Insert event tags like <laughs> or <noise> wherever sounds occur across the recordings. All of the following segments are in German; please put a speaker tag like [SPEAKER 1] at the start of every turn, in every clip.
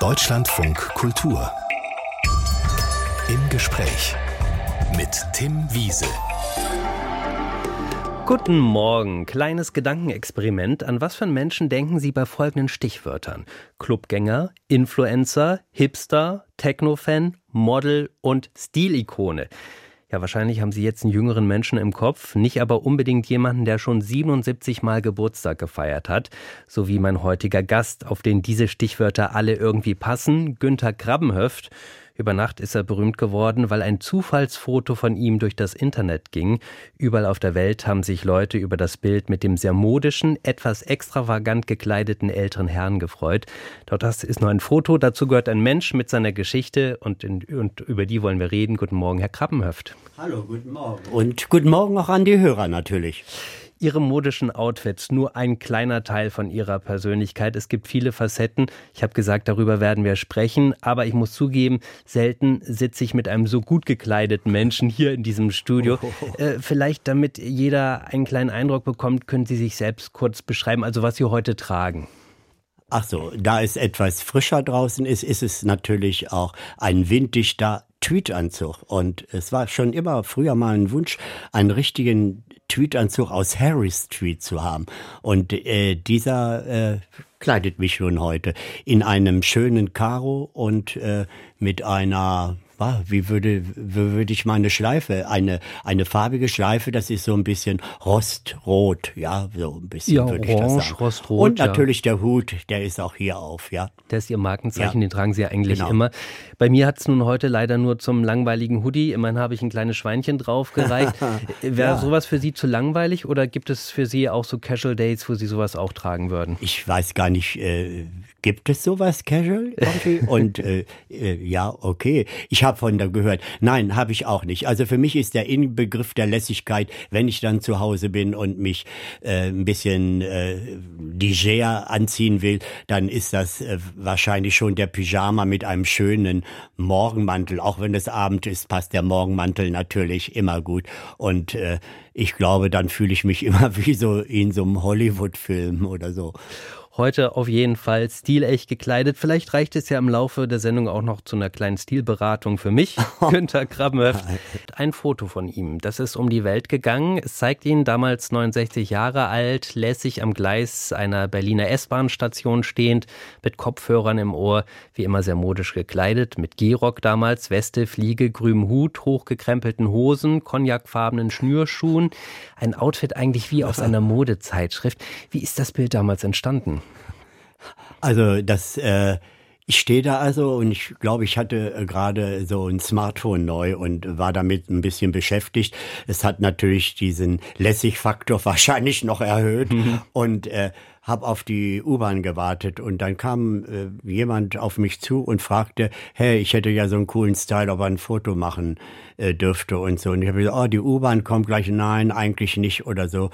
[SPEAKER 1] Deutschlandfunk Kultur. Im Gespräch mit Tim Wiese.
[SPEAKER 2] Guten Morgen. Kleines Gedankenexperiment. An was für Menschen denken Sie bei folgenden Stichwörtern? Clubgänger, Influencer, Hipster, Techno-Fan, Model und Stilikone. Ja, wahrscheinlich haben Sie jetzt einen jüngeren Menschen im Kopf, nicht aber unbedingt jemanden, der schon 77 Mal Geburtstag gefeiert hat, so wie mein heutiger Gast, auf den diese Stichwörter alle irgendwie passen, Günther Krabbenhöft. Über Nacht ist er berühmt geworden, weil ein Zufallsfoto von ihm durch das Internet ging. Überall auf der Welt haben sich Leute über das Bild mit dem sehr modischen, etwas extravagant gekleideten älteren Herrn gefreut. Doch das ist nur ein Foto, dazu gehört ein Mensch mit seiner Geschichte und, in, und über die wollen wir reden. Guten Morgen, Herr Krabbenhöft.
[SPEAKER 3] Hallo, guten Morgen. Und guten Morgen auch an die Hörer natürlich.
[SPEAKER 2] Ihre modischen Outfits nur ein kleiner Teil von Ihrer Persönlichkeit. Es gibt viele Facetten. Ich habe gesagt, darüber werden wir sprechen. Aber ich muss zugeben, selten sitze ich mit einem so gut gekleideten Menschen hier in diesem Studio. Oh. Äh, vielleicht, damit jeder einen kleinen Eindruck bekommt, können Sie sich selbst kurz beschreiben, also was Sie heute tragen.
[SPEAKER 3] Ach so, da es etwas frischer draußen ist, ist es natürlich auch ein winddichter Tweetanzug. Und es war schon immer früher mal ein Wunsch, einen richtigen Tweetanzug aus Harry Street zu haben. Und äh, dieser äh, kleidet mich schon heute in einem schönen Karo und äh, mit einer wie würde, wie würde ich meine Schleife, eine, eine farbige Schleife, das ist so ein bisschen rostrot, ja, so ein bisschen
[SPEAKER 2] ja,
[SPEAKER 3] würde
[SPEAKER 2] orange,
[SPEAKER 3] ich das sagen.
[SPEAKER 2] Rostrot,
[SPEAKER 3] Und natürlich ja. der Hut, der ist auch hier auf, ja.
[SPEAKER 2] Der ist Ihr Markenzeichen,
[SPEAKER 3] Ja.
[SPEAKER 2] den tragen Sie ja eigentlich
[SPEAKER 3] Genau.
[SPEAKER 2] immer. Bei mir hat es nun heute leider nur zum langweiligen Hoodie. Immerhin habe ich ein kleines Schweinchen draufgereicht. <laughs> Wäre
[SPEAKER 3] Ja.
[SPEAKER 2] sowas für Sie zu langweilig oder gibt es für Sie auch so Casual Dates, wo Sie sowas auch tragen würden?
[SPEAKER 3] Ich weiß gar nicht, äh, gibt es sowas casual irgendwie? <laughs> Und äh, äh, ja, okay. Ich habe von da gehört. Nein, habe ich auch nicht. Also für mich ist der Inbegriff der Lässigkeit, wenn ich dann zu Hause bin und mich äh, ein bisschen äh, leger anziehen will, dann ist das äh, wahrscheinlich schon der Pyjama mit einem schönen Morgenmantel. Auch wenn es Abend ist, passt der Morgenmantel natürlich immer gut. Und äh, ich glaube, dann fühle ich mich <laughs> immer wie so in so einem Hollywood-Film oder so.
[SPEAKER 2] Heute auf jeden Fall stilecht gekleidet. Vielleicht reicht es ja im Laufe der Sendung auch noch zu einer kleinen Stilberatung für mich. <laughs> Günther Krabbenhöft. Ein Foto von ihm. Das ist um die Welt gegangen. Es zeigt ihn damals 69 Jahre alt, lässig am Gleis einer Berliner S-Bahn-Station stehend, mit Kopfhörern im Ohr, wie immer sehr modisch gekleidet, mit Gehrock damals, Weste, Fliege, grünem Hut, hochgekrempelten Hosen, cognacfarbenen Schnürschuhen. Ein Outfit eigentlich wie aus <laughs> einer Modezeitschrift. Wie ist das Bild damals entstanden?
[SPEAKER 3] Also das, äh, ich stehe da also und ich glaube, ich hatte äh, gerade so ein Smartphone neu und war damit ein bisschen beschäftigt. Es hat natürlich diesen Lässigfaktor <laughs> wahrscheinlich noch erhöht und äh, habe auf die U-Bahn gewartet und dann kam äh, jemand auf mich zu und fragte, hey, ich hätte ja so einen coolen Style, ob er ein Foto machen äh, dürfte und so. Und ich habe gesagt, oh, die U-Bahn kommt gleich. Nein, eigentlich nicht oder so.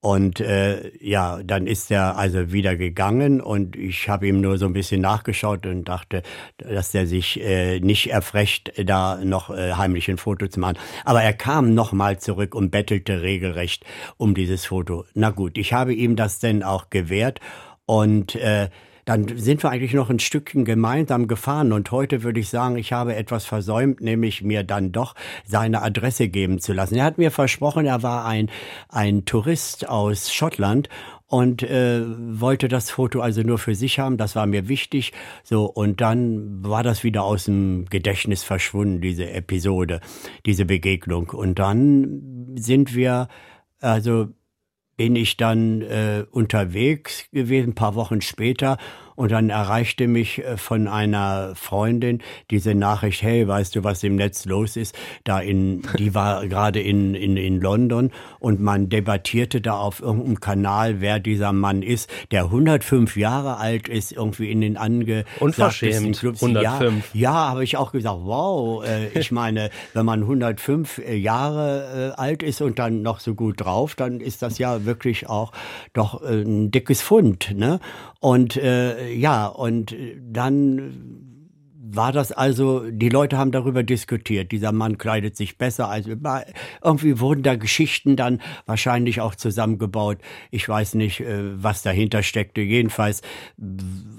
[SPEAKER 3] Und äh, ja, dann ist er also wieder gegangen und ich habe ihm nur so ein bisschen nachgeschaut und dachte, dass er sich äh, nicht erfrecht, da noch äh, heimlich ein Foto zu machen. Aber er kam nochmal zurück und bettelte regelrecht um dieses Foto. Na gut, ich habe ihm das denn auch gewährt und äh, dann sind wir eigentlich noch ein Stückchen gemeinsam gefahren und heute würde ich sagen, ich habe etwas versäumt, nämlich mir dann doch seine Adresse geben zu lassen. Er hat mir versprochen, er war ein, ein Tourist aus Schottland und äh, wollte das Foto also nur für sich haben. Das war mir wichtig. So und dann war das wieder aus dem Gedächtnis verschwunden, diese Episode, diese Begegnung. Und dann sind wir also bin ich dann äh, unterwegs gewesen, ein paar Wochen später. Und dann erreichte mich äh, von einer Freundin diese Nachricht, hey, weißt du, was im Netz los ist? Da in, die war <laughs> gerade in, in, in London und man debattierte da auf irgendeinem Kanal, wer dieser Mann ist, der 105 Jahre alt ist, irgendwie in den angesagtesten
[SPEAKER 2] Unverschämt,
[SPEAKER 3] Clubs.
[SPEAKER 2] 105.
[SPEAKER 3] Ja, ja habe ich auch gesagt, wow, äh, ich meine, <laughs> wenn man 105 Jahre äh, alt ist und dann noch so gut drauf, dann ist das ja wirklich auch doch äh, ein dickes Fund, ne? Und äh, ja, und äh, dann war das also, die Leute haben darüber diskutiert, dieser Mann kleidet sich besser als irgendwie wurden da Geschichten dann wahrscheinlich auch zusammengebaut. Ich weiß nicht, äh, was dahinter steckte. Jedenfalls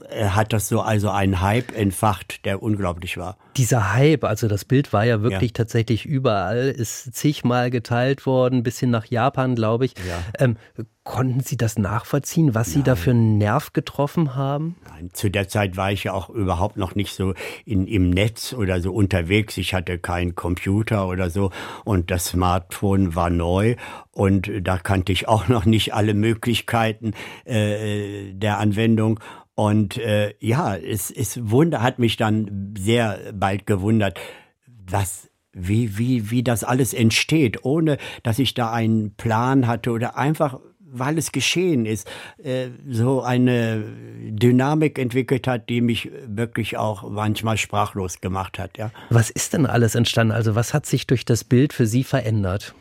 [SPEAKER 3] hat das so also einen Hype entfacht, der unglaublich war.
[SPEAKER 2] Dieser Hype, also das Bild war ja wirklich ja. tatsächlich überall, ist zigmal geteilt worden, bis hin nach Japan, glaube ich. Ja. Ähm, Konnten Sie das nachvollziehen, was Sie da für einen Nerv getroffen haben?
[SPEAKER 3] Nein, zu der Zeit war ich ja auch überhaupt noch nicht so in, im Netz oder so unterwegs. Ich hatte keinen Computer oder so und das Smartphone war neu und da kannte ich auch noch nicht alle Möglichkeiten äh, der Anwendung. Und äh, ja, es, es wunder, hat mich dann sehr bald gewundert, was wie, wie, wie das alles entsteht, ohne dass ich da einen Plan hatte oder einfach weil es geschehen ist, äh, so eine Dynamik entwickelt hat, die mich wirklich auch manchmal sprachlos gemacht hat. Ja.
[SPEAKER 2] Was ist denn alles entstanden? Also was hat sich durch das Bild für Sie verändert?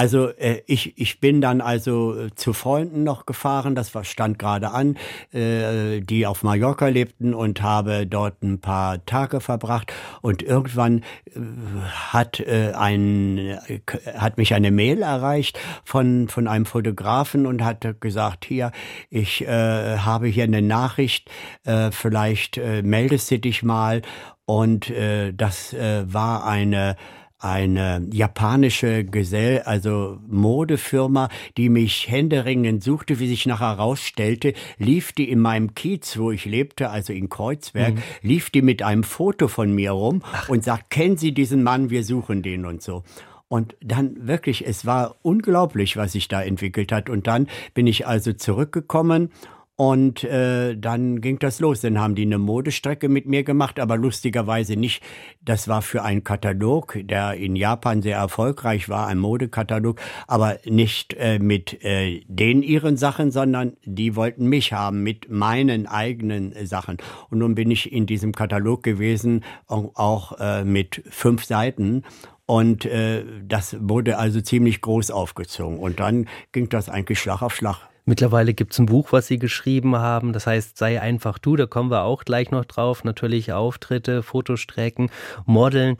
[SPEAKER 3] Also äh, ich, ich bin dann also äh, zu Freunden noch gefahren, das stand gerade an, äh, die auf Mallorca lebten und habe dort ein paar Tage verbracht. Und irgendwann äh, hat äh, ein äh, hat mich eine Mail erreicht von von einem Fotografen und hat gesagt hier ich äh, habe hier eine Nachricht äh, vielleicht äh, meldest du dich mal. Und äh, das äh, war eine eine japanische Gesell, also Modefirma, die mich händeringend suchte, wie sich nachher herausstellte, lief die in meinem Kiez, wo ich lebte, also in Kreuzberg, mhm. lief die mit einem Foto von mir rum Ach. und sagt, kennen Sie diesen Mann, wir suchen den und so. Und dann wirklich, es war unglaublich, was sich da entwickelt hat. Und dann bin ich also zurückgekommen und äh, dann ging das los. Dann haben die eine Modestrecke mit mir gemacht, aber lustigerweise nicht. Das war für einen Katalog, der in Japan sehr erfolgreich war, ein Modekatalog, aber nicht äh, mit äh, den ihren Sachen, sondern die wollten mich haben mit meinen eigenen Sachen. Und nun bin ich in diesem Katalog gewesen, auch äh, mit fünf Seiten. Und äh, das wurde also ziemlich groß aufgezogen. Und dann ging das eigentlich Schlag auf Schlag.
[SPEAKER 2] Mittlerweile gibt es ein Buch, was Sie geschrieben haben. Das heißt, sei einfach du. Da kommen wir auch gleich noch drauf. Natürlich Auftritte, Fotostrecken, Modeln.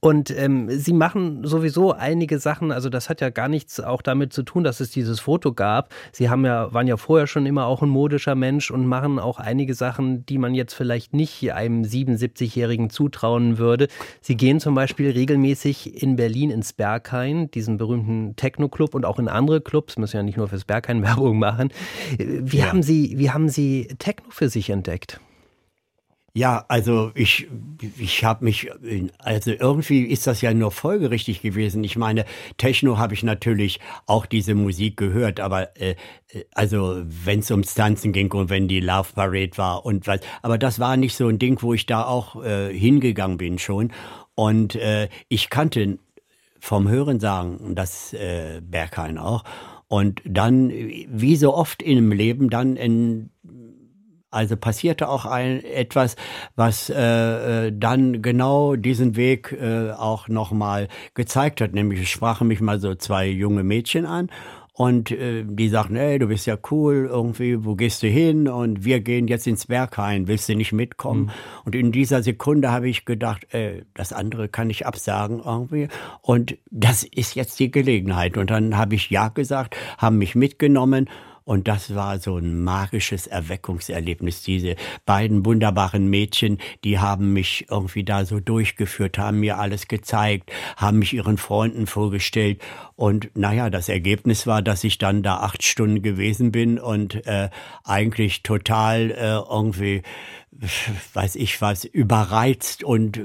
[SPEAKER 2] Und ähm, Sie machen sowieso einige Sachen. Also das hat ja gar nichts auch damit zu tun, dass es dieses Foto gab. Sie haben ja, waren ja vorher schon immer auch ein modischer Mensch und machen auch einige Sachen, die man jetzt vielleicht nicht einem 77-Jährigen zutrauen würde. Sie gehen zum Beispiel regelmäßig in Berlin ins Berghain, diesen berühmten Techno-Club und auch in andere Clubs. Müssen ja nicht nur fürs Berghain Werbung machen. Wie, ja. haben Sie, wie haben Sie Techno für sich entdeckt?
[SPEAKER 3] Ja, also ich, ich habe mich, also irgendwie ist das ja nur folgerichtig gewesen. Ich meine, Techno habe ich natürlich auch diese Musik gehört, aber äh, also wenn es ums Tanzen ging und wenn die Love Parade war und was, aber das war nicht so ein Ding, wo ich da auch äh, hingegangen bin schon. Und äh, ich kannte vom Hören sagen, das äh, Berghain auch. Und dann, wie so oft im Leben, dann in, also passierte auch ein, etwas, was äh, äh, dann genau diesen Weg äh, auch nochmal gezeigt hat. Nämlich sprachen mich mal so zwei junge Mädchen an und äh, die sagten, ey, du bist ja cool, irgendwie, wo gehst du hin? Und wir gehen jetzt ins Berghain, willst du nicht mitkommen? Mhm. Und in dieser Sekunde habe ich gedacht, ey, das andere kann ich absagen irgendwie. Und das ist jetzt die Gelegenheit. Und dann habe ich Ja gesagt, haben mich mitgenommen und das war so ein magisches Erweckungserlebnis. Diese beiden wunderbaren Mädchen, die haben mich irgendwie da so durchgeführt, haben mir alles gezeigt, haben mich ihren Freunden vorgestellt. Und naja, das Ergebnis war, dass ich dann da acht Stunden gewesen bin und äh, eigentlich total äh, irgendwie <laughs> weiß ich was, überreizt und,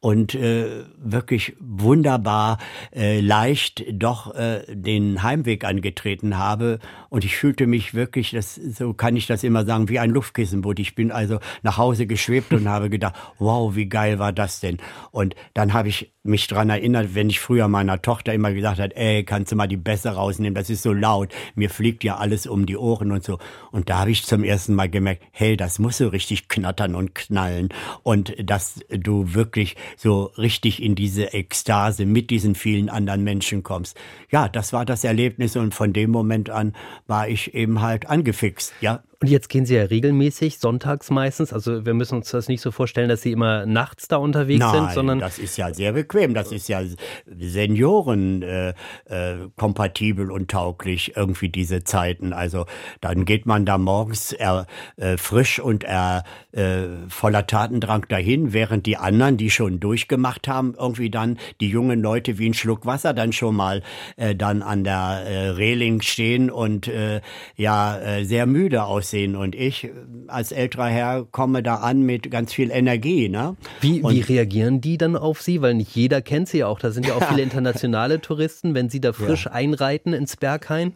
[SPEAKER 3] und äh, wirklich wunderbar äh, leicht doch äh, den Heimweg angetreten habe. Und ich fühlte mich wirklich, das, so kann ich das immer sagen, wie ein Luftkissenboot. Ich bin also nach Hause geschwebt und <laughs> habe gedacht, wow, wie geil war das denn? Und dann habe ich mich dran erinnert, wenn ich früher meiner Tochter immer gesagt hat, ey, kannst du mal die Bässe rausnehmen, das ist so laut, mir fliegt ja alles um die Ohren und so. Und da habe ich zum ersten Mal gemerkt, hey, das muss so richtig knattern und knallen und dass du wirklich so richtig in diese Ekstase mit diesen vielen anderen Menschen kommst. Ja, das war das Erlebnis und von dem Moment an war ich eben halt angefixt, ja.
[SPEAKER 2] Und jetzt gehen Sie ja regelmäßig, sonntags meistens. Also wir müssen uns das nicht so vorstellen, dass Sie immer nachts da unterwegs
[SPEAKER 3] Nein,
[SPEAKER 2] sind, sondern.
[SPEAKER 3] Das ist ja sehr bequem. Das ist ja Senioren äh, äh, kompatibel und tauglich, irgendwie diese Zeiten. Also dann geht man da morgens er, äh, frisch und er, äh, voller Tatendrang dahin, während die anderen, die schon durchgemacht haben, irgendwie dann die jungen Leute wie ein Schluck Wasser dann schon mal äh, dann an der äh, Reling stehen und äh, ja äh, sehr müde aussehen aussehen. Und ich als älterer Herr komme da an mit ganz viel Energie. Ne?
[SPEAKER 2] Wie, wie reagieren die dann auf Sie? Weil nicht jeder kennt Sie ja auch. Da sind ja auch viele internationale Touristen, wenn Sie da <laughs> frisch ja. einreiten ins Berghain.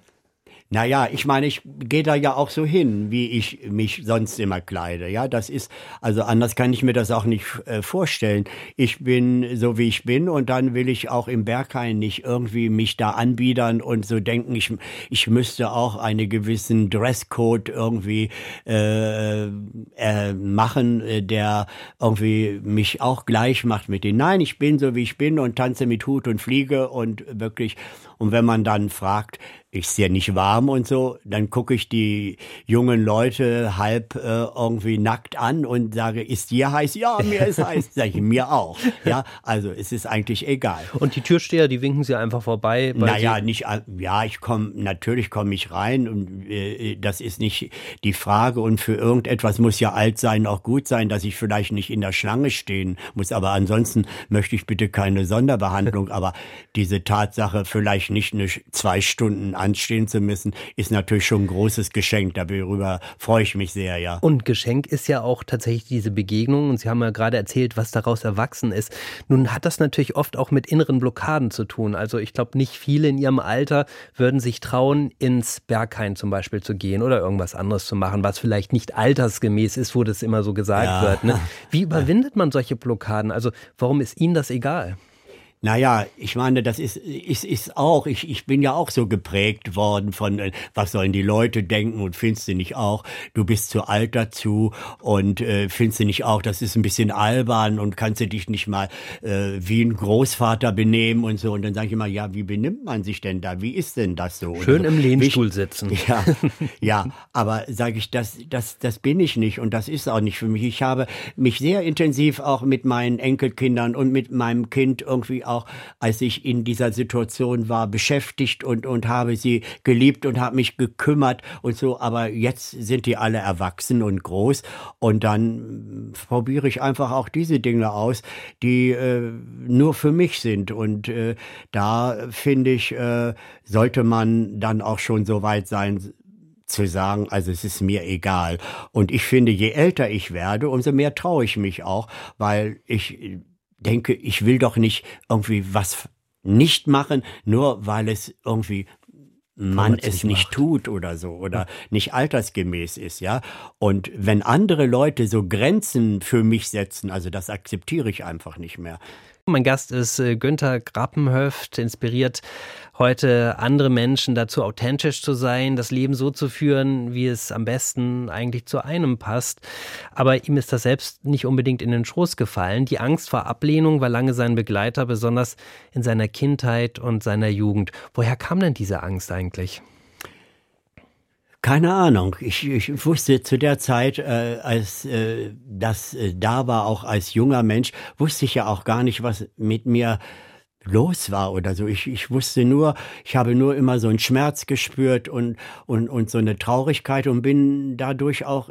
[SPEAKER 3] Naja, ich meine, ich gehe da ja auch so hin, wie ich mich sonst immer kleide. Ja, das ist, also anders kann ich mir das auch nicht äh, vorstellen. Ich bin so, wie ich bin und dann will ich auch im Berghain nicht irgendwie mich da anbiedern und so denken, ich, ich müsste auch einen gewissen Dresscode irgendwie äh, äh, machen, äh, der irgendwie mich auch gleich macht mit denen. Nein, ich bin so, wie ich bin und tanze mit Hut und Fliege und wirklich, und wenn man dann fragt, ist ja nicht warm und so, dann gucke ich die jungen Leute halb äh, irgendwie nackt an und sage, ist dir heiß? Ja, mir ist heiß. Sag ich, mir auch. Ja, also es ist eigentlich egal.
[SPEAKER 2] Und die Türsteher, die winken sie einfach vorbei?
[SPEAKER 3] Naja, nicht, ja, ich komme, natürlich komme ich rein und äh, das ist nicht die Frage und für irgendetwas muss ja alt sein, auch gut sein, dass ich vielleicht nicht in der Schlange stehen muss, aber ansonsten möchte ich bitte keine Sonderbehandlung, aber diese Tatsache vielleicht nicht eine zwei Stunden anstehen zu müssen, ist natürlich schon ein großes Geschenk. Darüber freue ich mich sehr, ja.
[SPEAKER 2] Und Geschenk ist ja auch tatsächlich diese Begegnung. Und Sie haben ja gerade erzählt, was daraus erwachsen ist. Nun hat das natürlich oft auch mit inneren Blockaden zu tun. Also ich glaube, nicht viele in ihrem Alter würden sich trauen, ins Berghain zum Beispiel zu gehen oder irgendwas anderes zu machen, was vielleicht nicht altersgemäß ist, wo das immer so gesagt ja. wird. Ne? <laughs> Wie überwindet man solche Blockaden? Also warum ist Ihnen das egal?
[SPEAKER 3] Naja, ich meine, das ist, ist, ist auch, ich, ich bin ja auch so geprägt worden von, äh, was sollen die Leute denken und findest du nicht auch, du bist zu alt dazu und äh, findest du nicht auch, das ist ein bisschen albern und kannst du dich nicht mal äh, wie ein Großvater benehmen und so. Und dann sage ich immer, ja, wie benimmt man sich denn da? Wie ist denn das so?
[SPEAKER 2] Schön
[SPEAKER 3] so.
[SPEAKER 2] im Lehnstuhl ich, sitzen. <laughs>
[SPEAKER 3] Ja, ja aber sage ich, das, das, das bin ich nicht und das ist auch nicht für mich. Ich habe mich sehr intensiv auch mit meinen Enkelkindern und mit meinem Kind irgendwie auch, als ich in dieser Situation war, beschäftigt und, und habe sie geliebt und habe mich gekümmert und so. Aber jetzt sind die alle erwachsen und groß und dann probiere ich einfach auch diese Dinge aus, die äh, nur für mich sind. Und äh, da finde ich, äh, sollte man dann auch schon so weit sein, zu sagen, also es ist mir egal. Und ich finde, je älter ich werde, umso mehr traue ich mich auch, weil ich denke, ich will doch nicht irgendwie was nicht machen, nur weil es irgendwie man es nicht macht. tut oder so oder nicht altersgemäß ist, ja. Und wenn andere Leute so Grenzen für mich setzen, also das akzeptiere ich einfach nicht mehr.
[SPEAKER 2] Mein Gast ist äh, Günther Grappenhöft, inspiriert heute andere Menschen dazu, authentisch zu sein, das Leben so zu führen, wie es am besten eigentlich zu einem passt. Aber ihm ist das selbst nicht unbedingt in den Schoß gefallen. Die Angst vor Ablehnung war lange sein Begleiter, besonders in seiner Kindheit und seiner Jugend. Woher kam denn diese Angst eigentlich?
[SPEAKER 3] Keine Ahnung. Ich, ich wusste zu der Zeit, äh, als äh, das äh, da war, auch als junger Mensch, wusste ich ja auch gar nicht, was mit mir los war oder so. Ich, ich wusste nur, ich habe nur immer so einen Schmerz gespürt und, und, und so eine Traurigkeit und bin dadurch auch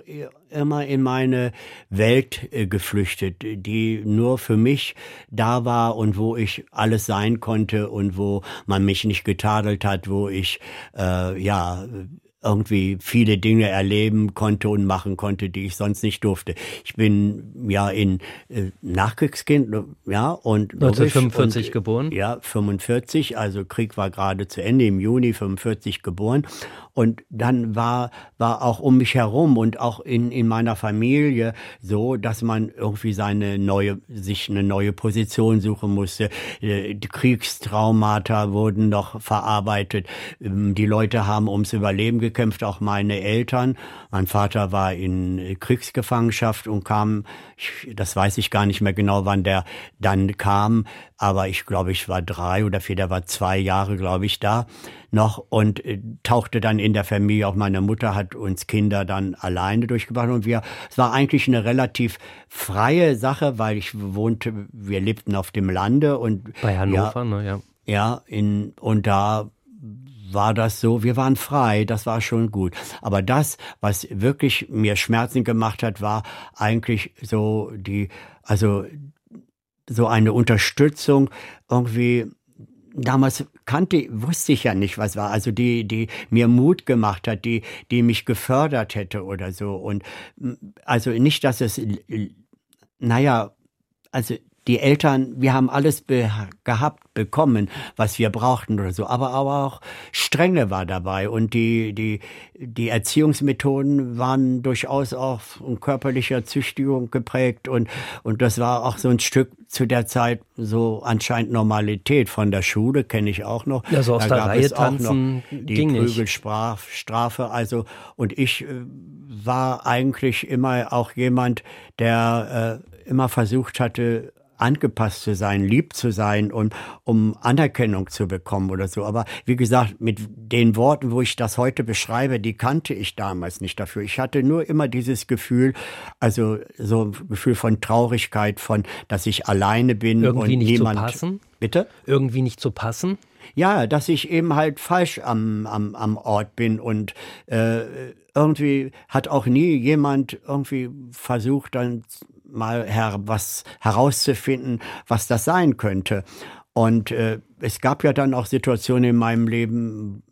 [SPEAKER 3] immer in meine Welt äh, geflüchtet, die nur für mich da war und wo ich alles sein konnte und wo man mich nicht getadelt hat, wo ich äh, ja irgendwie viele Dinge erleben konnte und machen konnte, die ich sonst nicht durfte. Ich bin ja in äh, Nachkriegskind, ja, und
[SPEAKER 2] 1945 und, geboren.
[SPEAKER 3] Ja, 45, also Krieg war gerade zu Ende, im Juni 45 geboren und dann war, war auch um mich herum und auch in, in meiner Familie so, dass man irgendwie seine neue, sich eine neue Position suchen musste. Äh, die Kriegstraumata wurden noch verarbeitet. Ähm, die Leute haben ums Überleben gekämpft, auch meine Eltern. Mein Vater war in Kriegsgefangenschaft und kam, ich, das weiß ich gar nicht mehr genau, wann der dann kam, aber ich glaube, ich war drei oder vier, der war zwei Jahre, glaube ich, da noch und äh, tauchte dann in der Familie. Auch meine Mutter hat uns Kinder dann alleine durchgebracht und wir, es war eigentlich eine relativ freie Sache, weil ich wohnte, wir lebten auf dem Lande und
[SPEAKER 2] bei Hannover, ja, ne, ja.
[SPEAKER 3] Ja, in, und da war das so, wir waren frei, das war schon gut. Aber das, was wirklich mir Schmerzen gemacht hat, war eigentlich so die, also so eine Unterstützung irgendwie damals kannte, wusste ich ja nicht, was war. Also die, die mir Mut gemacht hat, die, die mich gefördert hätte oder so. Und also nicht, dass es, naja, also die Eltern, wir haben alles be gehabt, bekommen, was wir brauchten oder so. Aber, aber auch Strenge war dabei und die, die, die Erziehungsmethoden waren durchaus auch von körperlicher Züchtigung geprägt und, und das war auch so ein Stück zu der Zeit so anscheinend Normalität. Von der Schule kenne ich auch noch.
[SPEAKER 2] Ja, so aus da der Reihe tanzen
[SPEAKER 3] die Prügelstrafe. Also, und ich äh, war eigentlich immer auch jemand, der äh, immer versucht hatte, angepasst zu sein, lieb zu sein und um Anerkennung zu bekommen oder so. Aber wie gesagt, mit den Worten, wo ich das heute beschreibe, die kannte ich damals nicht dafür. Ich hatte nur immer dieses Gefühl, also so ein Gefühl von Traurigkeit, von, dass ich alleine bin
[SPEAKER 2] Irgendwie
[SPEAKER 3] und
[SPEAKER 2] nicht
[SPEAKER 3] niemand.
[SPEAKER 2] Zu passen?
[SPEAKER 3] Bitte?
[SPEAKER 2] Irgendwie nicht zu passen?
[SPEAKER 3] Ja, dass ich eben halt falsch am, am, am Ort bin und äh, irgendwie hat auch nie jemand irgendwie versucht, dann mal her, was herauszufinden, was das sein könnte. Und äh, es gab ja dann auch Situationen in meinem Leben,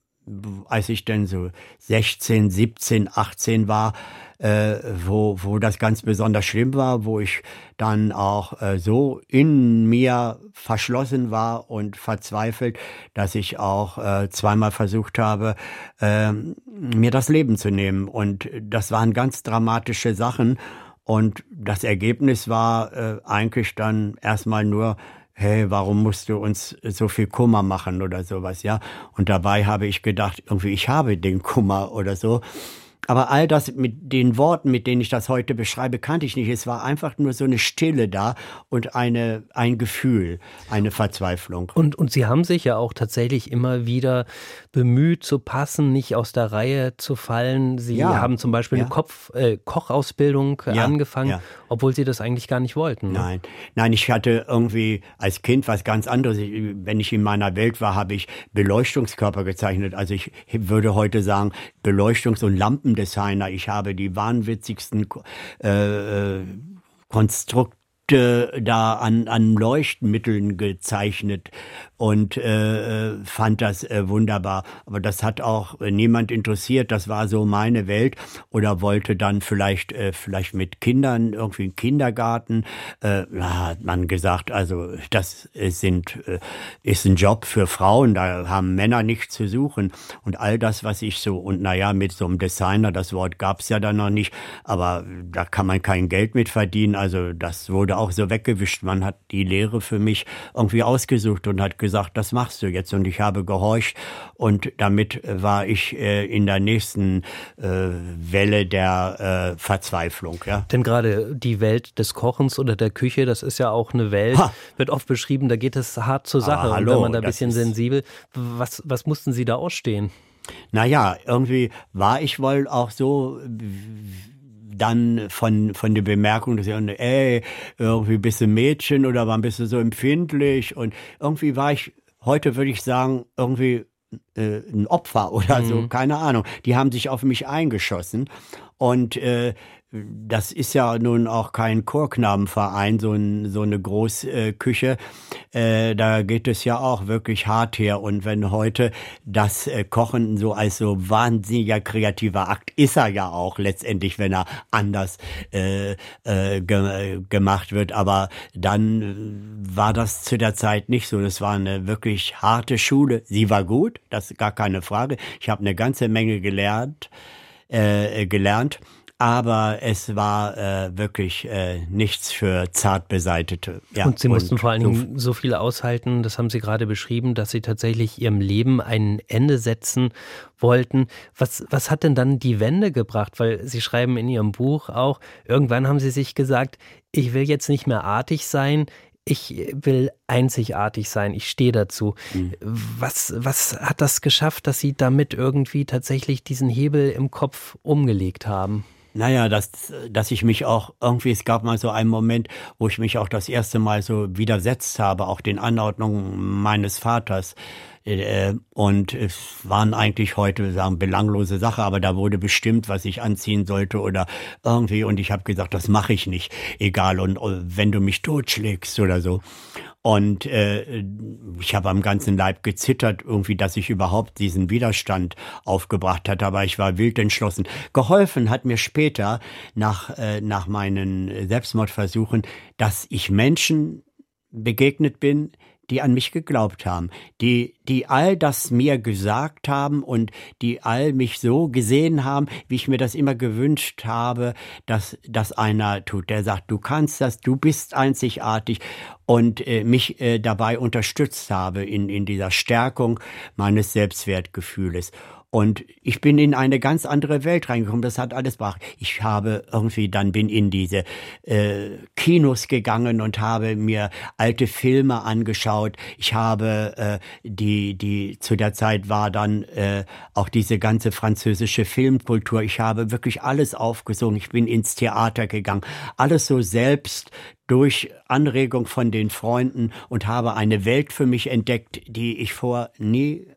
[SPEAKER 3] als ich denn so 16, 17, 18 war, äh, wo, wo das ganz besonders schlimm war, wo ich dann auch äh, so in mir verschlossen war und verzweifelt, dass ich auch äh, zweimal versucht habe, äh, mir das Leben zu nehmen. Und das waren ganz dramatische Sachen. Und das Ergebnis war äh, eigentlich dann erstmal nur, hey, warum musst du uns so viel Kummer machen oder sowas, ja? Und dabei habe ich gedacht, irgendwie, ich habe den Kummer oder so. Aber all das mit den Worten, mit denen ich das heute beschreibe, kannte ich nicht. Es war einfach nur so eine Stille da und eine, ein Gefühl, eine Verzweiflung.
[SPEAKER 2] Und, und Sie haben sich ja auch tatsächlich immer wieder bemüht zu passen, nicht aus der Reihe zu fallen. Sie ja. haben zum Beispiel ja. eine Kopf, äh, Kochausbildung ja. angefangen, obwohl Sie das eigentlich gar nicht wollten.
[SPEAKER 3] Ne? Nein, nein, ich hatte irgendwie als Kind was ganz anderes. wenn ich in meiner Welt war, habe ich Beleuchtungskörper gezeichnet. Also ich würde heute sagen, Beleuchtungs- und Lampen Designer. Ich habe die wahnwitzigsten äh, äh da an, an Leuchtmitteln gezeichnet und äh, fand das äh, wunderbar. Aber das hat auch äh, niemand interessiert. Das war so meine Welt. Oder wollte dann vielleicht äh, vielleicht mit Kindern irgendwie einen Kindergarten. Äh, hat man gesagt, also das sind äh, ist ein Job für Frauen. Da haben Männer nichts zu suchen. Und all das, was ich so und naja mit so einem Designer, das Wort gab's ja dann noch nicht. Aber da kann man kein Geld mit verdienen. Also das wurde auch so weggewischt. Man hat die Lehre für mich irgendwie ausgesucht und hat gesagt das machst du jetzt. Und ich habe gehorcht und damit war ich äh, in der nächsten äh, Welle der äh, Verzweiflung. Ja.
[SPEAKER 2] Denn gerade die Welt des Kochens oder der Küche, das ist ja auch eine Welt, ha. wird oft beschrieben, da geht es hart zur Sache.
[SPEAKER 3] Ah, hallo,
[SPEAKER 2] und wenn man da ein bisschen sensibel, was, was mussten Sie da ausstehen?
[SPEAKER 3] Naja, irgendwie war ich wohl auch so dann von, von der Bemerkung, dass ich, ey, irgendwie bist du Mädchen oder wann bist du so empfindlich? Und irgendwie war ich, heute würde ich sagen, irgendwie äh, ein Opfer oder mhm. so, keine Ahnung. Die haben sich auf mich eingeschossen. Und äh, das ist ja nun auch kein Chorknabenverein, so, ein, so eine Großküche. Äh, da geht es ja auch wirklich hart her. Und wenn heute das äh, Kochen so als so wahnsinniger kreativer Akt ist er ja auch letztendlich, wenn er anders äh, äh, ge gemacht wird. Aber dann äh, war das zu der Zeit nicht so. Das war eine wirklich harte Schule. Sie war gut, das ist gar keine Frage. Ich habe eine ganze Menge gelernt. Äh, gelernt aber es war äh, wirklich äh, nichts für zart beseitete.
[SPEAKER 2] Ja, und Sie mussten und vor allen Dingen so viel aushalten, das haben Sie gerade beschrieben, dass Sie tatsächlich Ihrem Leben ein Ende setzen wollten. Was, was hat denn dann die Wende gebracht? Weil Sie schreiben in Ihrem Buch auch, irgendwann haben Sie sich gesagt, ich will jetzt nicht mehr artig sein, ich will einzigartig sein, ich stehe dazu. Mhm. Was, was hat das geschafft, dass Sie damit irgendwie tatsächlich diesen Hebel im Kopf umgelegt haben?
[SPEAKER 3] Naja, dass, dass ich mich auch irgendwie, es gab mal so einen Moment, wo ich mich auch das erste Mal so widersetzt habe, auch den Anordnungen meines Vaters. Äh, und es waren eigentlich heute sagen belanglose Sache, aber da wurde bestimmt, was ich anziehen sollte oder irgendwie und ich habe gesagt, das mache ich nicht, egal und wenn du mich totschlägst oder so. Und äh, ich habe am ganzen Leib gezittert, irgendwie, dass ich überhaupt diesen Widerstand aufgebracht hatte, aber ich war wild entschlossen. Geholfen hat mir später nach, äh, nach meinen Selbstmordversuchen, dass ich Menschen begegnet bin, die an mich geglaubt haben, die, die all das mir gesagt haben und die all mich so gesehen haben, wie ich mir das immer gewünscht habe, dass, dass einer tut, der sagt, du kannst das, du bist einzigartig und äh, mich äh, dabei unterstützt habe in, in dieser Stärkung meines Selbstwertgefühles. Und ich bin in eine ganz andere Welt reingekommen. Das hat alles gebracht. Ich habe irgendwie dann bin in diese äh, Kinos gegangen und habe mir alte Filme angeschaut. Ich habe äh, die die zu der Zeit war dann äh, auch diese ganze französische Filmkultur. Ich habe wirklich alles aufgesungen. Ich bin ins Theater gegangen. Alles so selbst durch Anregung von den Freunden und habe eine Welt für mich entdeckt, die ich vor nie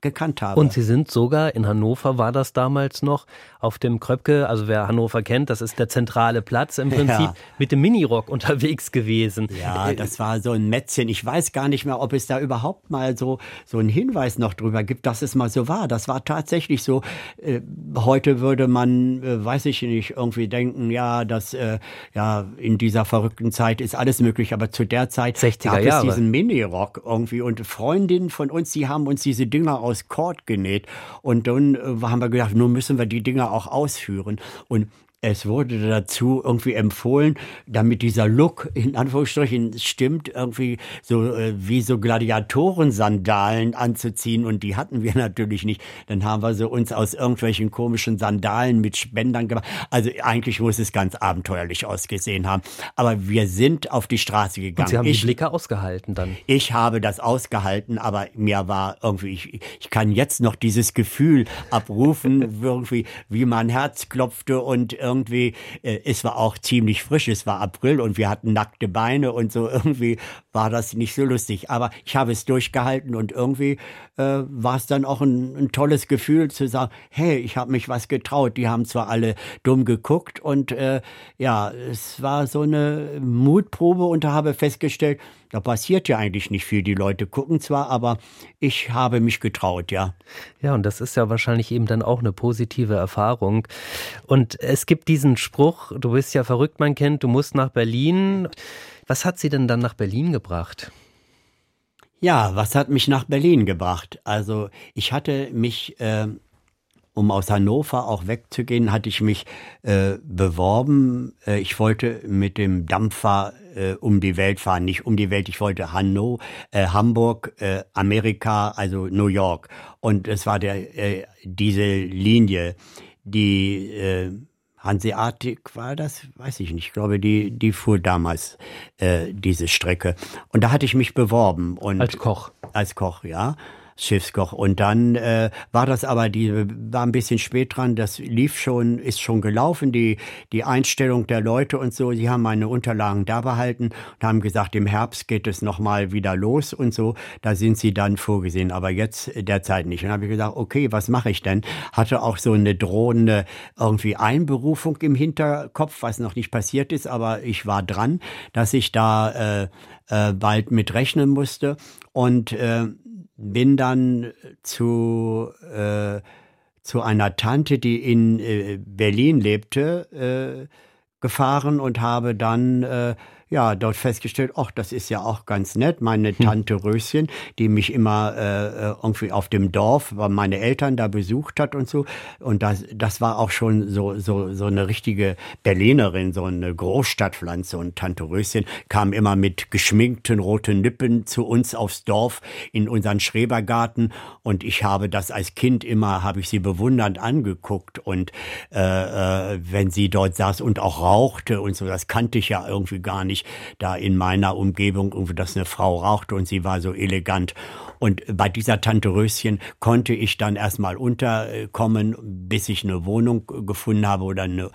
[SPEAKER 3] gekannt habe.
[SPEAKER 2] Und Sie sind sogar, in Hannover war das damals noch, auf dem Kröpke, also wer Hannover kennt, das ist der zentrale Platz im Prinzip, ja. mit dem Minirock unterwegs gewesen.
[SPEAKER 3] Ja, das war so ein Mätzchen. Ich weiß gar nicht mehr, ob es da überhaupt mal so, so einen Hinweis noch drüber gibt, dass es mal so war. Das war tatsächlich so. Äh, heute würde man, äh, weiß ich nicht, irgendwie denken, ja, dass äh, ja in dieser verrückten Zeit ist alles möglich, aber zu der Zeit
[SPEAKER 2] 60er
[SPEAKER 3] gab
[SPEAKER 2] Jahre.
[SPEAKER 3] es diesen Minirock irgendwie und Freundinnen von uns, die haben uns diese Dinger aus Kord genäht und dann äh, haben wir gedacht, nun müssen wir die Dinger auch ausführen. Und es wurde dazu irgendwie empfohlen, damit dieser Look in Anführungsstrichen stimmt, irgendwie so äh, wie so Gladiatoren-Sandalen anzuziehen und die hatten wir <laughs> natürlich nicht. Dann haben wir so uns aus irgendwelchen komischen Sandalen mit Spendern gemacht. Also eigentlich muss es ganz abenteuerlich ausgesehen haben. Aber wir sind auf die Straße gegangen. Und
[SPEAKER 2] Sie haben ich, die Blicke ausgehalten dann.
[SPEAKER 3] Ich habe das ausgehalten, aber mir war irgendwie, ich, ich kann jetzt noch dieses Gefühl abrufen, <laughs> irgendwie, wie mein Herz klopfte und irgendwie, äh, es war auch ziemlich frisch, es war April und wir hatten nackte Beine und so <laughs> irgendwie war das nicht so lustig. Aber ich habe es durchgehalten und irgendwie äh, war es dann auch ein, ein tolles Gefühl zu sagen, hey, ich habe mich was getraut. Die haben zwar alle dumm geguckt und äh, ja, es war so eine Mutprobe und da habe festgestellt, da passiert ja eigentlich nicht viel. Die Leute gucken zwar, aber ich habe mich getraut, ja.
[SPEAKER 2] Ja, und das ist ja wahrscheinlich eben dann auch eine positive Erfahrung. Und es gibt diesen Spruch, du bist ja verrückt, mein Kind, du musst nach Berlin. Was hat Sie denn dann nach Berlin gebracht?
[SPEAKER 3] Ja, was hat mich nach Berlin gebracht? Also ich hatte mich, äh, um aus Hannover auch wegzugehen, hatte ich mich äh, beworben. Äh, ich wollte mit dem Dampfer äh, um die Welt fahren, nicht um die Welt. Ich wollte Hanno, äh, Hamburg, äh, Amerika, also New York. Und es war der äh, diese Linie, die Hanseatic war das, weiß ich nicht. Ich glaube, die, die fuhr damals diese Strecke. Und da hatte ich mich beworben. Und
[SPEAKER 2] als Koch.
[SPEAKER 3] Als Koch, ja. Schiffskoch. Und dann äh, war das aber, die war ein bisschen spät dran, das lief schon, ist schon gelaufen, die, die Einstellung der Leute und so. Sie haben meine Unterlagen da behalten und haben gesagt, im Herbst geht es nochmal wieder los und so. Da sind sie dann vorgesehen, aber jetzt derzeit nicht. Und dann habe ich gesagt, okay, was mache ich denn? Hatte auch so eine drohende irgendwie Einberufung im Hinterkopf, was noch nicht passiert ist, aber ich war dran, dass ich da äh, äh, bald mit rechnen musste. Und äh, bin dann zu, äh, zu einer Tante, die in äh, Berlin lebte, äh, gefahren und habe dann äh, ja, dort festgestellt, ach, das ist ja auch ganz nett. Meine hm. Tante Röschen, die mich immer äh, äh, irgendwie auf dem Dorf, weil meine Eltern da besucht hat und so. Und das, das war auch schon so, so, so eine richtige Berlinerin, so eine Großstadtpflanze. Und Tante Röschen kam immer mit geschminkten roten Lippen zu uns aufs Dorf in unseren Schrebergarten. Und ich habe das als Kind immer, habe ich sie bewundernd angeguckt. Und äh, äh, wenn sie dort saß und auch rauchte und so, das kannte ich ja irgendwie gar nicht da in meiner Umgebung, irgendwie, dass eine Frau rauchte und sie war so elegant. Und bei dieser Tante Röschen konnte ich dann erstmal unterkommen, bis ich eine Wohnung gefunden habe oder eine,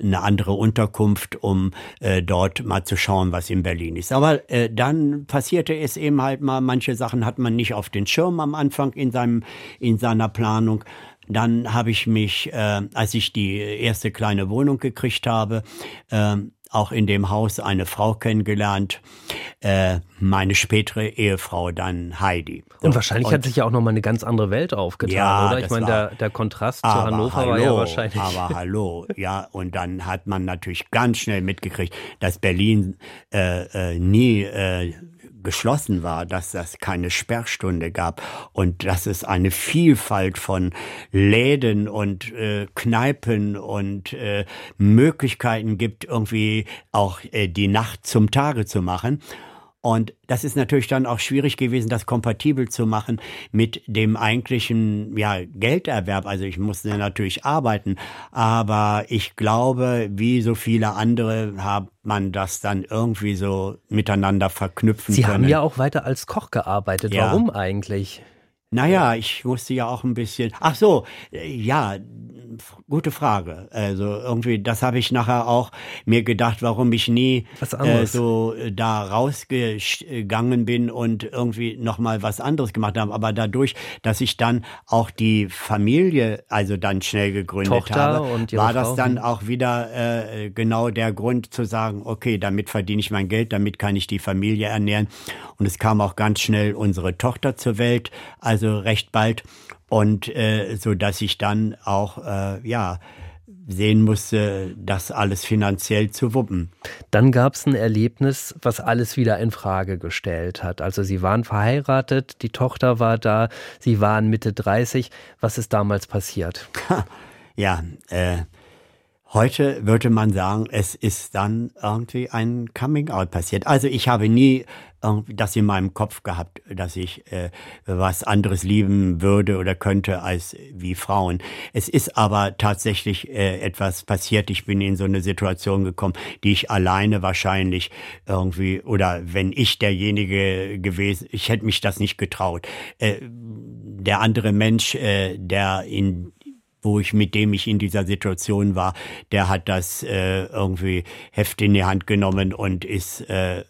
[SPEAKER 3] eine andere Unterkunft, um äh, dort mal zu schauen, was in Berlin ist. Aber äh, dann passierte es eben halt mal, manche Sachen hat man nicht auf den Schirm am Anfang in seinem, in seiner Planung. Dann habe ich mich, äh, als ich die erste kleine Wohnung gekriegt habe, äh, auch in dem Haus eine Frau kennengelernt, äh, meine spätere Ehefrau dann Heidi.
[SPEAKER 2] Und wahrscheinlich und, hat sich ja auch nochmal eine ganz andere Welt aufgetan, ja, oder? Ich meine, der, der Kontrast zu Hannover hallo, war ja wahrscheinlich.
[SPEAKER 3] Aber <laughs> hallo, ja, und dann hat man natürlich ganz schnell mitgekriegt, dass Berlin äh, äh, nie äh, geschlossen war, dass das keine Sperrstunde gab und dass es eine Vielfalt von Läden und äh, Kneipen und äh, Möglichkeiten gibt, irgendwie auch äh, die Nacht zum Tage zu machen. Und das ist natürlich dann auch schwierig gewesen, das kompatibel zu machen mit dem eigentlichen ja, Gelderwerb. Also ich musste natürlich arbeiten, aber ich glaube, wie so viele andere hat man das dann irgendwie so miteinander verknüpfen
[SPEAKER 2] Sie
[SPEAKER 3] können.
[SPEAKER 2] Sie haben ja auch weiter als Koch gearbeitet. Ja. Warum eigentlich?
[SPEAKER 3] Naja, ich musste ja auch ein bisschen. Ach so, äh, ja, gute Frage. Also irgendwie, das habe ich nachher auch mir gedacht, warum ich nie äh, so äh, da rausgegangen bin und irgendwie nochmal was anderes gemacht habe. Aber dadurch, dass ich dann auch die Familie also dann schnell gegründet
[SPEAKER 2] Tochter
[SPEAKER 3] habe, war das dann hm. auch wieder äh, genau der Grund zu sagen, okay, damit verdiene ich mein Geld, damit kann ich die Familie ernähren. Und es kam auch ganz schnell unsere Tochter zur Welt, also recht bald und äh, so dass ich dann auch äh, ja sehen musste, das alles finanziell zu wuppen.
[SPEAKER 2] Dann gab es ein Erlebnis, was alles wieder in Frage gestellt hat. Also Sie waren verheiratet, die Tochter war da, Sie waren Mitte 30. Was ist damals passiert?
[SPEAKER 3] Ja, äh, Heute würde man sagen, es ist dann irgendwie ein Coming-out passiert. Also ich habe nie das in meinem Kopf gehabt, dass ich äh, was anderes lieben würde oder könnte als wie Frauen. Es ist aber tatsächlich äh, etwas passiert. Ich bin in so eine Situation gekommen, die ich alleine wahrscheinlich irgendwie oder wenn ich derjenige gewesen, ich hätte mich das nicht getraut. Äh, der andere Mensch, äh, der in wo ich mit dem ich in dieser Situation war, der hat das äh, irgendwie Heft in die Hand genommen und ist äh,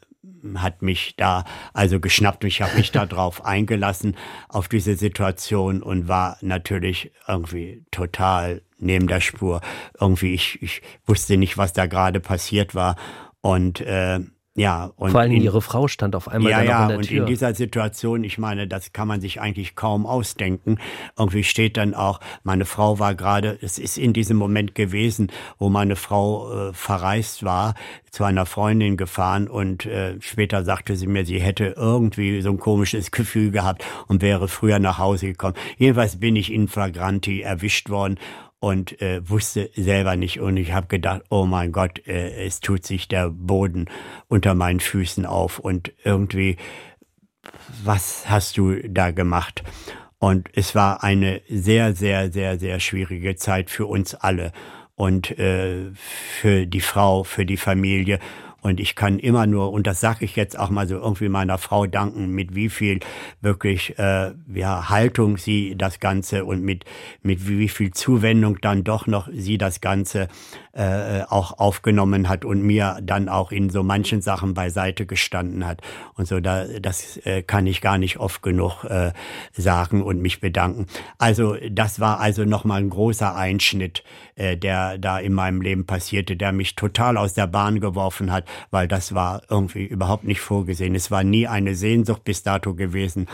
[SPEAKER 3] hat mich da also geschnappt. Ich habe mich da <laughs> drauf eingelassen auf diese Situation und war natürlich irgendwie total neben der Spur. Irgendwie ich, ich wusste nicht, was da gerade passiert war und äh, ja,
[SPEAKER 2] und vor allem in, ihre Frau stand auf einmal ja, ja, in der
[SPEAKER 3] und
[SPEAKER 2] Tür.
[SPEAKER 3] in dieser Situation, ich meine, das kann man sich eigentlich kaum ausdenken. Irgendwie steht dann auch, meine Frau war gerade, es ist in diesem Moment gewesen, wo meine Frau äh, verreist war, zu einer Freundin gefahren und äh, später sagte sie mir, sie hätte irgendwie so ein komisches <laughs> Gefühl gehabt und wäre früher nach Hause gekommen. Jedenfalls bin ich in Flagranti erwischt worden und äh, wusste selber nicht. Und ich habe gedacht, oh mein Gott, äh, es tut sich der Boden unter meinen Füßen auf und irgendwie, was hast du da gemacht? Und es war eine sehr, sehr, sehr, sehr schwierige Zeit für uns alle und äh, für die Frau, für die Familie. Und ich kann immer nur, und das sage ich jetzt auch mal so irgendwie meiner Frau danken, mit wie viel wirklich äh, ja, Haltung sie das Ganze und mit, mit wie viel Zuwendung dann doch noch sie das Ganze äh, auch aufgenommen hat und mir dann auch in so manchen Sachen beiseite gestanden hat. Und so, da, das äh, kann ich gar nicht oft genug äh, sagen und mich bedanken. Also das war also nochmal ein großer Einschnitt, äh, der da in meinem Leben passierte, der mich total aus der Bahn geworfen hat weil das war irgendwie überhaupt nicht vorgesehen. Es war nie eine Sehnsucht bis dato gewesen.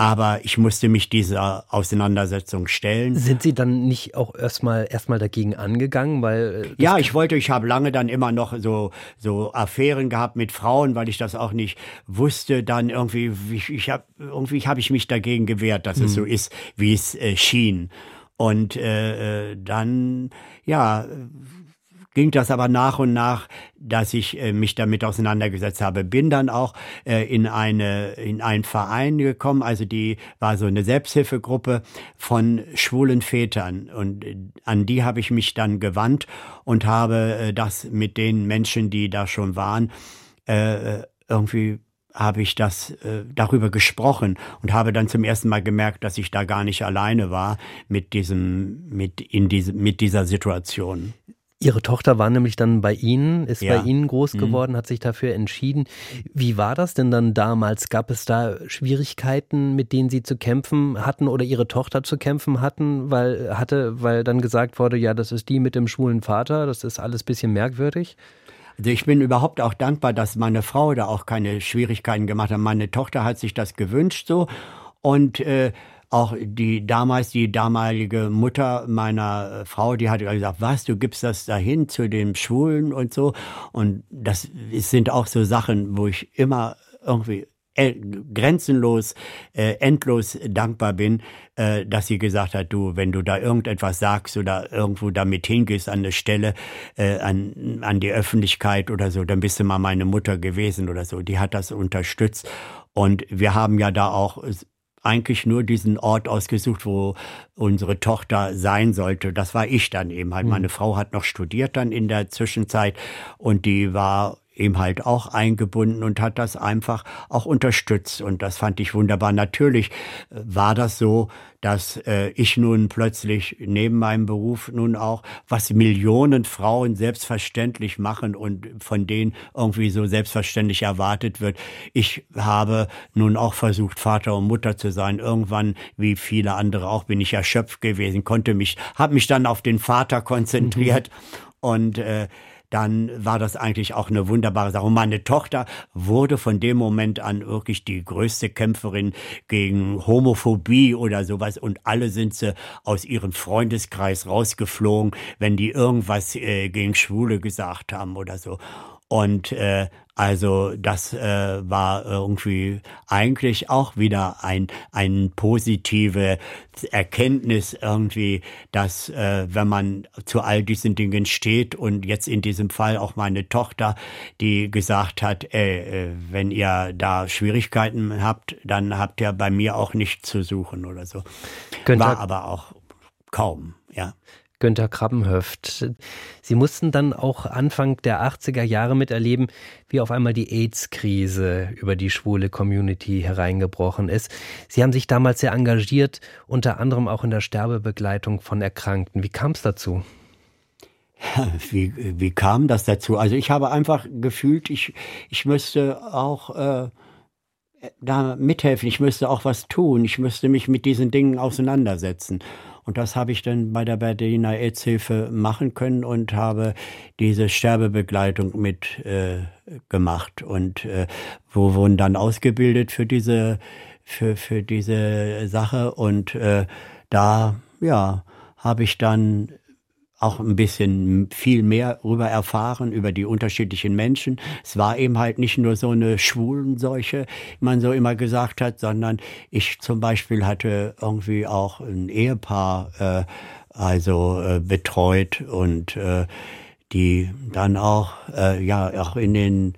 [SPEAKER 3] Aber ich musste mich dieser Auseinandersetzung stellen.
[SPEAKER 2] Sind Sie dann nicht auch erstmal erstmal dagegen angegangen, weil
[SPEAKER 3] äh, Ja, ich wollte, ich habe lange dann immer noch so so Affären gehabt mit Frauen, weil ich das auch nicht wusste. Dann irgendwie, ich, ich habe irgendwie habe ich mich dagegen gewehrt, dass mhm. es so ist, wie es äh, schien. Und äh, äh dann ja ging das aber nach und nach, dass ich äh, mich damit auseinandergesetzt habe. Bin dann auch äh, in eine in einen Verein gekommen, also die war so eine Selbsthilfegruppe von schwulen Vätern und äh, an die habe ich mich dann gewandt und habe das mit den Menschen, die da schon waren, irgendwie habe ich das äh, darüber gesprochen und habe dann zum ersten Mal gemerkt, dass ich da gar nicht alleine war mit diesem mit in diesem mit dieser Situation.
[SPEAKER 2] Ihre Tochter war nämlich dann bei Ihnen, ist ja. bei Ihnen groß mhm. geworden, mhm. hat sich dafür entschieden. Wie war das denn dann damals? Gab es da Schwierigkeiten, mit denen Sie zu kämpfen hatten oder Ihre Tochter zu kämpfen hatten, weil hatte, weil dann gesagt wurde, ja, das ist die mit dem schwulen Vater, das ist alles bisschen merkwürdig?
[SPEAKER 3] Also ich bin überhaupt auch dankbar, dass meine Frau da auch keine Schwierigkeiten gemacht hat. Meine Tochter hat sich das gewünscht so und äh, auch die damals, die damalige Mutter meiner Frau, die hat gesagt, was, du gibst das dahin zu den Schwulen und so. Und das sind auch so Sachen, wo ich immer irgendwie grenzenlos, äh, endlos dankbar bin, äh, dass sie gesagt hat, du, wenn du da irgendetwas sagst oder irgendwo damit hingehst an eine Stelle, äh, an, an die Öffentlichkeit oder so, dann bist du mal meine Mutter gewesen oder so. Die hat das unterstützt. Und wir haben ja da auch eigentlich nur diesen Ort ausgesucht, wo unsere Tochter sein sollte. Das war ich dann eben halt. Mhm. Meine Frau hat noch studiert dann in der Zwischenzeit und die war eben halt auch eingebunden und hat das einfach auch unterstützt. Und das fand ich wunderbar. Natürlich äh, war das so, dass äh, ich nun plötzlich neben meinem Beruf nun auch, was Millionen Frauen selbstverständlich machen und von denen irgendwie so selbstverständlich erwartet wird. Ich habe nun auch versucht, Vater und Mutter zu sein. Irgendwann, wie viele andere auch, bin ich erschöpft gewesen, konnte mich, habe mich dann auf den Vater konzentriert mhm. und äh, dann war das eigentlich auch eine wunderbare Sache. Und meine Tochter wurde von dem Moment an wirklich die größte Kämpferin gegen Homophobie oder sowas. Und alle sind sie aus ihrem Freundeskreis rausgeflogen, wenn die irgendwas äh, gegen Schwule gesagt haben oder so. Und äh, also das äh, war irgendwie eigentlich auch wieder ein ein positive Erkenntnis irgendwie, dass äh, wenn man zu all diesen Dingen steht und jetzt in diesem Fall auch meine Tochter, die gesagt hat, äh, äh, wenn ihr da Schwierigkeiten habt, dann habt ihr bei mir auch nichts zu suchen oder so. Günther, war aber auch kaum, ja.
[SPEAKER 2] Günter Krabbenhöft. Sie mussten dann auch Anfang der 80er Jahre miterleben, wie auf einmal die AIDS-Krise über die schwule Community hereingebrochen ist. Sie haben sich damals sehr engagiert, unter anderem auch in der Sterbebegleitung von Erkrankten. Wie kam es dazu? <laughs>
[SPEAKER 3] Wie, wie kam das dazu? Also ich habe einfach gefühlt, ich, ich müsste auch äh, da mithelfen, ich müsste auch was tun, ich müsste mich mit diesen Dingen auseinandersetzen. Und das habe ich dann bei der Berliner AIDS-Hilfe machen können und habe diese Sterbebegleitung mit äh, gemacht. Und äh, wo wurden dann ausgebildet für diese für für diese Sache. Und äh, da ja habe ich dann auch ein bisschen viel mehr darüber erfahren, über die unterschiedlichen Menschen. Es war eben halt nicht nur so eine Schwulenseuche, wie man so immer gesagt hat, sondern ich zum Beispiel hatte irgendwie auch ein Ehepaar äh, also äh, betreut und äh, die dann auch äh, ja auch in den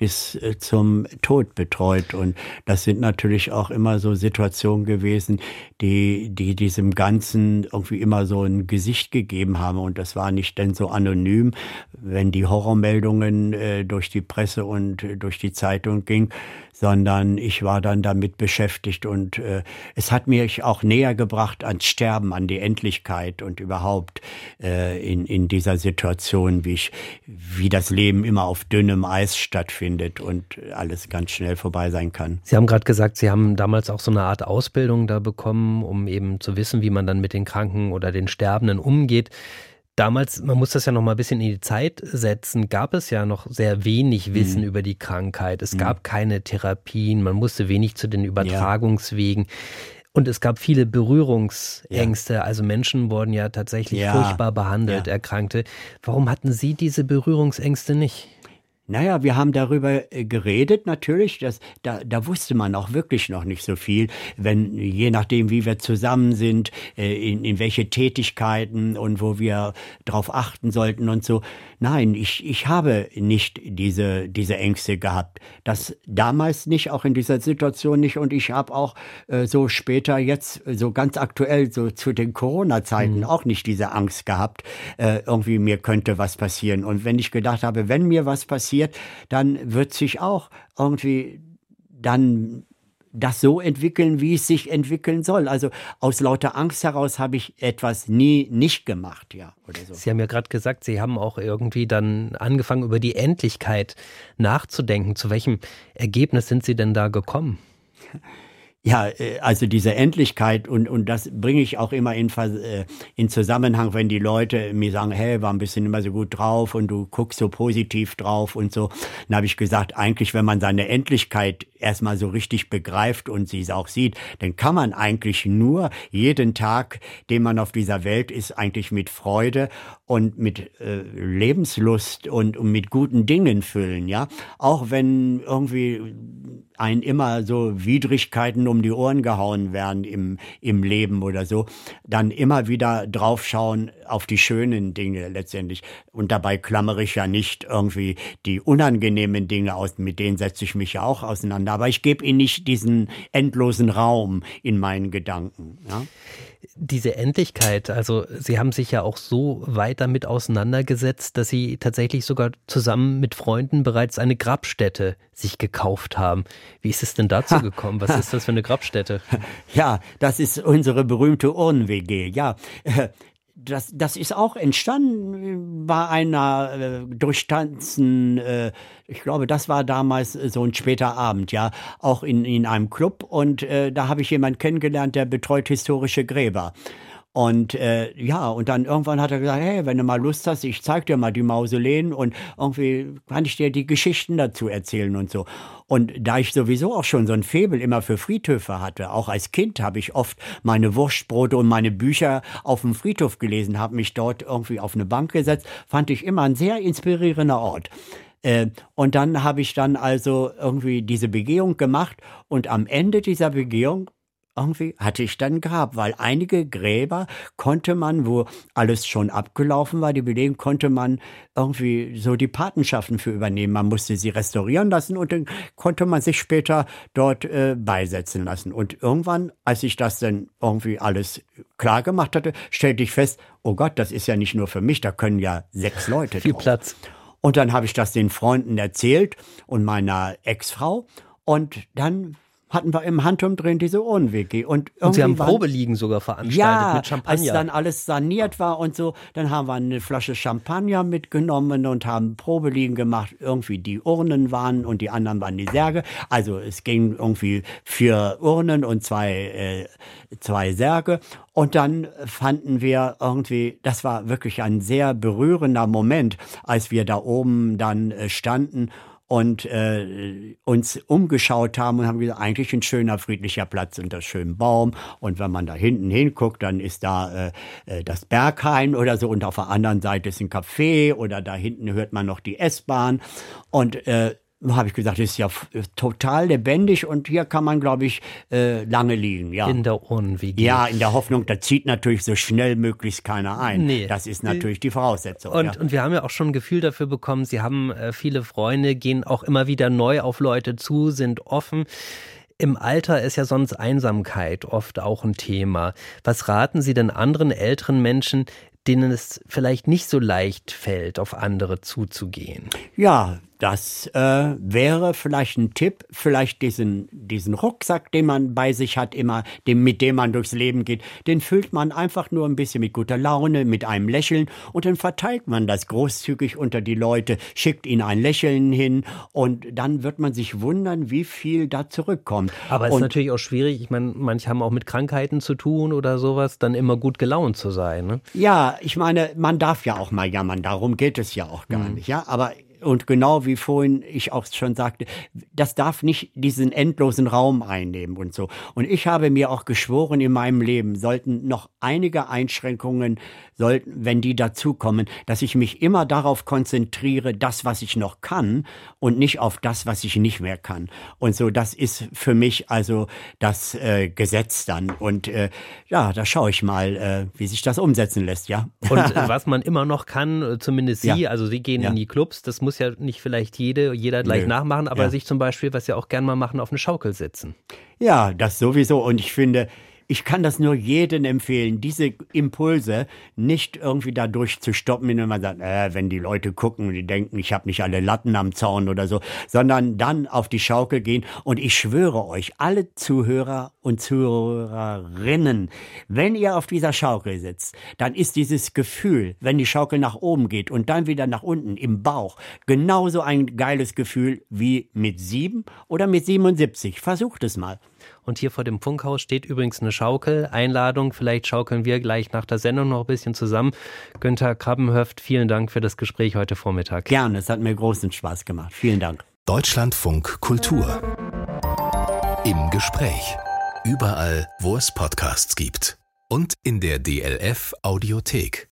[SPEAKER 3] bis äh, zum Tod betreut. Und das sind natürlich auch immer so Situationen gewesen, die, die diesem Ganzen irgendwie immer so ein Gesicht gegeben haben. Und das war nicht denn so anonym, wenn die Horrormeldungen äh, durch die Presse und äh, durch die Zeitung ging, sondern ich war dann damit beschäftigt und äh, es hat mich auch näher gebracht ans Sterben, an die Endlichkeit und überhaupt äh, in, in dieser Situation, wie ich, wie das Leben immer auf dünnem Eis stattfindet und alles ganz schnell vorbei sein kann.
[SPEAKER 2] Sie haben gerade gesagt, Sie haben damals auch so eine Art Ausbildung da bekommen, um eben zu wissen, wie man dann mit den Kranken oder den Sterbenden umgeht. Damals, man muss das ja noch mal ein bisschen in die Zeit setzen, gab es ja noch sehr wenig Wissen mhm. über die Krankheit. Es mhm. gab keine Therapien, man musste wenig zu den Übertragungswegen. Ja. Und es gab viele Berührungsängste. Ja. Also Menschen wurden ja tatsächlich ja. furchtbar behandelt. Erkrankte. Warum hatten Sie diese Berührungsängste nicht?
[SPEAKER 3] Naja, wir haben darüber äh, geredet natürlich, dass, da, da wusste man auch wirklich noch nicht so viel, wenn je nachdem, wie wir zusammen sind, äh, in, in welche Tätigkeiten und wo wir drauf achten sollten und so. Nein, ich, ich habe nicht diese, diese Ängste gehabt. Das damals nicht, auch in dieser Situation nicht und ich habe auch äh, so später jetzt, so ganz aktuell, so zu den Corona-Zeiten mhm. auch nicht diese Angst gehabt, äh, irgendwie mir könnte was passieren. Und wenn ich gedacht habe, wenn mir was passiert, passiert, dann wird sich auch irgendwie dann das so entwickeln, wie es sich entwickeln soll. Also aus lauter Angst heraus habe ich etwas nie nicht gemacht, ja.
[SPEAKER 2] Oder so. Sie haben ja gerade gesagt, Sie haben auch irgendwie dann angefangen, über die Endlichkeit nachzudenken. Zu welchem Ergebnis sind Sie denn da gekommen? <laughs>
[SPEAKER 3] Ja, äh, also diese Endlichkeit und, und das bringe ich auch immer in, äh, in Zusammenhang, wenn die Leute mir sagen, hey, war ein bisschen immer so gut drauf und du guckst so positiv drauf und so. Dann habe ich gesagt, eigentlich, wenn man seine Endlichkeit erstmal so richtig begreift und sie es auch sieht, dann kann man eigentlich nur jeden Tag, den man auf dieser Welt ist, eigentlich mit Freude und mit äh, Lebenslust und, und mit guten Dingen füllen, ja. Auch wenn irgendwie ein immer so Widrigkeiten um die Ohren gehauen werden im, im Leben oder so, dann immer wieder draufschauen auf die schönen Dinge letztendlich. Und dabei klammere ich ja nicht irgendwie die unangenehmen Dinge aus, mit denen setze ich mich ja auch auseinander. Aber ich gebe ihnen nicht diesen endlosen Raum in meinen Gedanken. Ja?
[SPEAKER 2] Diese Endlichkeit, also Sie haben sich ja auch so weit damit auseinandergesetzt, dass Sie tatsächlich sogar zusammen mit Freunden bereits eine Grabstätte sich gekauft haben. Wie ist es denn dazu gekommen? Was ist das für eine Grabstätte? <laughs>
[SPEAKER 3] Ja, das ist unsere berühmte Urnen-WG. Ja, das, das ist auch entstanden bei einer äh, durchstanzen, äh, ich glaube, das war damals so ein später Abend, ja, auch in, in einem Club und äh, da habe ich jemanden kennengelernt, der betreut historische Gräber. Und äh, ja, und dann irgendwann hat er gesagt, hey, wenn du mal Lust hast, ich zeig dir mal die Mausoleen und irgendwie kann ich dir die Geschichten dazu erzählen und so. Und da ich sowieso auch schon so ein Febel immer für Friedhöfe hatte, auch als Kind habe ich oft meine Wurstbrote und meine Bücher auf dem Friedhof gelesen, habe mich dort irgendwie auf eine Bank gesetzt, fand ich immer ein sehr inspirierender Ort. Äh, und dann habe ich dann also irgendwie diese Begehung gemacht und am Ende dieser Begehung irgendwie hatte ich dann Grab, weil einige Gräber konnte man, wo alles schon abgelaufen war, die Belegen, konnte man irgendwie so die Patenschaften für übernehmen. Man musste sie restaurieren lassen und dann konnte man sich später dort äh, beisetzen lassen. Und irgendwann, als ich das dann irgendwie alles klar gemacht hatte, stellte ich fest, oh Gott, das ist ja nicht nur für mich, da können ja sechs Leute
[SPEAKER 2] Viel drauf. Platz.
[SPEAKER 3] Und dann habe ich das den Freunden erzählt und meiner Ex-Frau. Und dann hatten wir im Handumdrehen diese Urnenwiki.
[SPEAKER 2] Und, und Sie haben Probeliegen sogar veranstaltet
[SPEAKER 3] ja,
[SPEAKER 2] mit Champagner.
[SPEAKER 3] als dann alles saniert war und so, dann haben wir eine Flasche Champagner mitgenommen und haben Probeliegen gemacht. Irgendwie die Urnen waren und die anderen waren die Särge. Also es ging irgendwie vier Urnen und zwei, äh, zwei Särge. Und dann fanden wir irgendwie, das war wirklich ein sehr berührender Moment, als wir da oben dann äh, standen und äh, uns umgeschaut haben und haben gesagt, eigentlich ein schöner, friedlicher Platz unter schönem Baum. Und wenn man da hinten hinguckt, dann ist da äh, äh, das Berghain oder so und auf der anderen Seite ist ein Café oder da hinten hört man noch die S-Bahn. Und äh, habe ich gesagt, ist ja total lebendig und hier kann man, glaube ich, äh, lange liegen. Ja.
[SPEAKER 2] In der Urnenwiege.
[SPEAKER 3] Ja, in der Hoffnung, da zieht natürlich so schnell möglichst keiner ein. Nee. Das ist natürlich die Voraussetzung.
[SPEAKER 2] Und,
[SPEAKER 3] ja.
[SPEAKER 2] und wir haben ja auch schon ein Gefühl dafür bekommen, Sie haben äh, viele Freunde, gehen auch immer wieder neu auf Leute zu, sind offen. Im Alter ist ja sonst Einsamkeit oft auch ein Thema. Was raten Sie denn anderen älteren Menschen, denen es vielleicht nicht so leicht fällt, auf andere zuzugehen?
[SPEAKER 3] Ja, das äh, wäre vielleicht ein Tipp, vielleicht diesen, diesen Rucksack, den man bei sich hat, immer, dem, mit dem man durchs Leben geht, den füllt man einfach nur ein bisschen mit guter Laune, mit einem Lächeln und dann verteilt man das großzügig unter die Leute, schickt ihnen ein Lächeln hin und dann wird man sich wundern, wie viel da zurückkommt.
[SPEAKER 2] Aber es ist natürlich auch schwierig, ich meine, manche haben auch mit Krankheiten zu tun oder sowas, dann immer gut gelaunt zu sein. Ne?
[SPEAKER 3] Ja, ich meine, man darf ja auch mal jammern, darum geht es ja auch gar nicht, ja, aber und genau wie vorhin ich auch schon sagte, das darf nicht diesen endlosen Raum einnehmen und so. Und ich habe mir auch geschworen in meinem Leben, sollten noch einige Einschränkungen, sollten, wenn die dazukommen, dass ich mich immer darauf konzentriere, das, was ich noch kann und nicht auf das, was ich nicht mehr kann. Und so, das ist für mich also das äh, Gesetz dann. Und äh, ja, da schaue ich mal, äh, wie sich das umsetzen lässt, ja.
[SPEAKER 2] Und <laughs> was man immer noch kann, äh, zumindest Sie,
[SPEAKER 3] Ja.
[SPEAKER 2] also Sie gehen
[SPEAKER 3] Ja.
[SPEAKER 2] in die Clubs, das muss ja nicht vielleicht jede, jeder gleich
[SPEAKER 3] Nö.
[SPEAKER 2] nachmachen, aber
[SPEAKER 3] Ja.
[SPEAKER 2] sich zum Beispiel, was Sie auch gern mal machen, auf eine Schaukel sitzen.
[SPEAKER 3] Ja, das sowieso. Und ich finde, ich kann das nur jedem empfehlen, diese Impulse nicht irgendwie dadurch zu stoppen, indem man sagt, äh, wenn die Leute gucken und die denken, ich habe nicht alle Latten am Zaun oder so, sondern dann auf die Schaukel gehen. Und ich schwöre euch, alle Zuhörer und Zuhörerinnen, wenn ihr auf dieser Schaukel sitzt, dann ist dieses Gefühl, wenn die Schaukel nach oben geht und dann wieder nach unten im Bauch, genauso ein geiles Gefühl wie mit sieben oder mit 77. Versucht es mal.
[SPEAKER 2] Und hier vor dem Funkhaus steht übrigens eine Schaukel. Einladung, vielleicht schaukeln wir gleich nach der Sendung noch ein bisschen zusammen. Günther Krabbenhöft, vielen Dank für das Gespräch heute Vormittag.
[SPEAKER 3] Gerne, es hat mir großen Spaß gemacht. Vielen Dank.
[SPEAKER 1] Deutschlandfunk Kultur. Im Gespräch. Überall, wo es Podcasts gibt. Und in der DLF Audiothek.